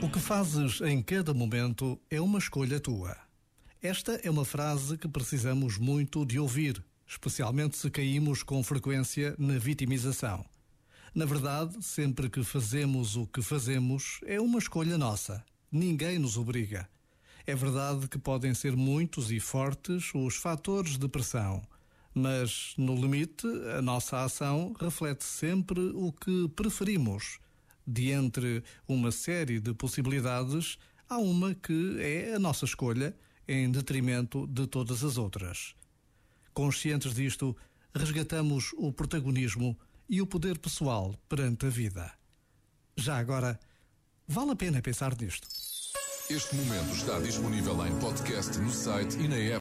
O que fazes em cada momento é uma escolha tua. Esta é uma frase que precisamos muito de ouvir, especialmente se caímos com frequência na vitimização. Na verdade, sempre que fazemos o que fazemos, é uma escolha nossa. Ninguém nos obriga. É verdade que podem ser muitos e fortes os fatores de pressão, mas, no limite, a nossa ação reflete sempre o que preferimos de entre uma série de possibilidades, há uma que é a nossa escolha em detrimento de todas as outras. Conscientes disto, resgatamos o protagonismo e o poder pessoal perante a vida. Já agora, vale a pena pensar nisto. Este momento está disponível em podcast no site e na app.